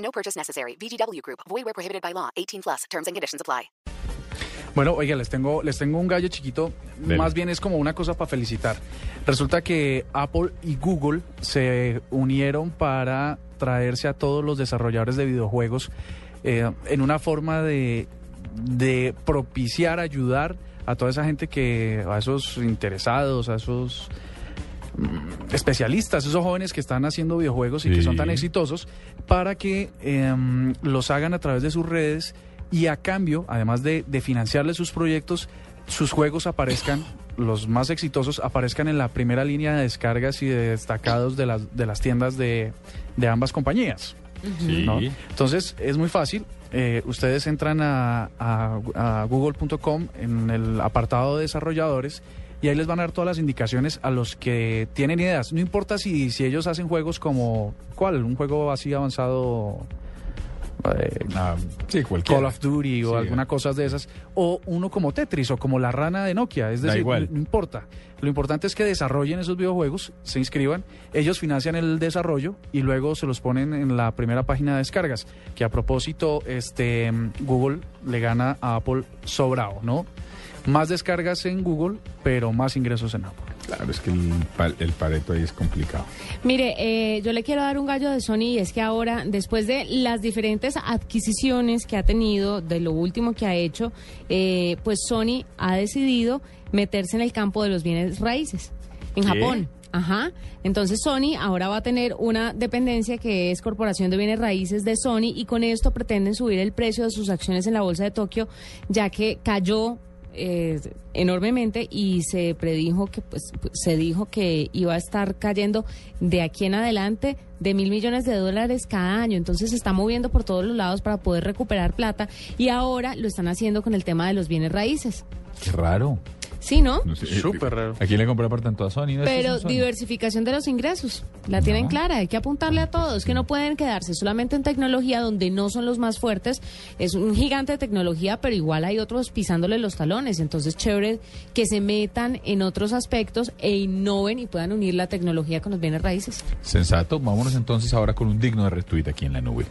No purchase necessary. VGW Group. Void where prohibited by law. 18 plus. Terms and conditions apply. Bueno, oiga, les tengo, les tengo un gallo chiquito. Dele. Más bien es como una cosa para felicitar. Resulta que Apple y Google se unieron para traerse a todos los desarrolladores de videojuegos eh, en una forma de, de propiciar, ayudar a toda esa gente que, a esos interesados, a esos especialistas, esos jóvenes que están haciendo videojuegos y que son tan exitosos, para que em, los hagan a través de sus redes y a cambio, además de, de financiarles sus proyectos, sus juegos aparezcan, los más exitosos, aparezcan en la primera línea de descargas y de destacados de las, de las tiendas de, de ambas compañías. Sí. ¿no? Entonces es muy fácil. Eh, ustedes entran a, a- a google.com en el apartado de desarrolladores y ahí les van a dar todas las indicaciones a los que tienen ideas. No importa si, si ellos hacen juegos como, ¿cuál? Un juego así avanzado. Eh, Ah, sí. Call of Duty o Sí. alguna cosa de esas, o uno como Tetris o como la rana de Nokia, es decir, igual. No importa. Lo importante es que desarrollen esos videojuegos, se inscriban, ellos financian el desarrollo y luego se los ponen en la primera página de descargas, que a propósito, este Google le gana a Apple sobrado, ¿no? Más descargas en Google, pero más ingresos en Apple. Claro, es que el, el pareto ahí es complicado. Mire, eh, yo le quiero dar un gallo de Sony y es que ahora, después de las diferentes adquisiciones que ha tenido, de lo último que ha hecho, eh, pues Sony ha decidido meterse en el campo de los bienes raíces en ¿Qué? Japón. Ajá. Entonces Sony ahora va a tener una dependencia que es Corporación de Bienes Raíces de Sony y con esto pretenden subir el precio de sus acciones en la bolsa de Tokio, ya que cayó eh, enormemente y se predijo que pues se dijo que iba a estar cayendo de aquí en adelante de mil millones de dólares cada año entonces se está moviendo por todos los lados para poder recuperar plata y ahora lo están haciendo con el tema de los bienes raíces Qué raro. Sí no No sé, Súper raro. ¿A quién le compró apartamento a Sony? ¿No? pero Sony. diversificación de los ingresos la tienen clara hay que apuntarle a todos que no pueden quedarse solamente en tecnología donde no son los más fuertes es un gigante de tecnología pero igual hay otros pisándole los talones entonces chévere que se metan en otros aspectos e innoven y puedan unir la tecnología con los bienes raíces Sensato. Vámonos entonces ahora con un digno de retweet aquí en la nube.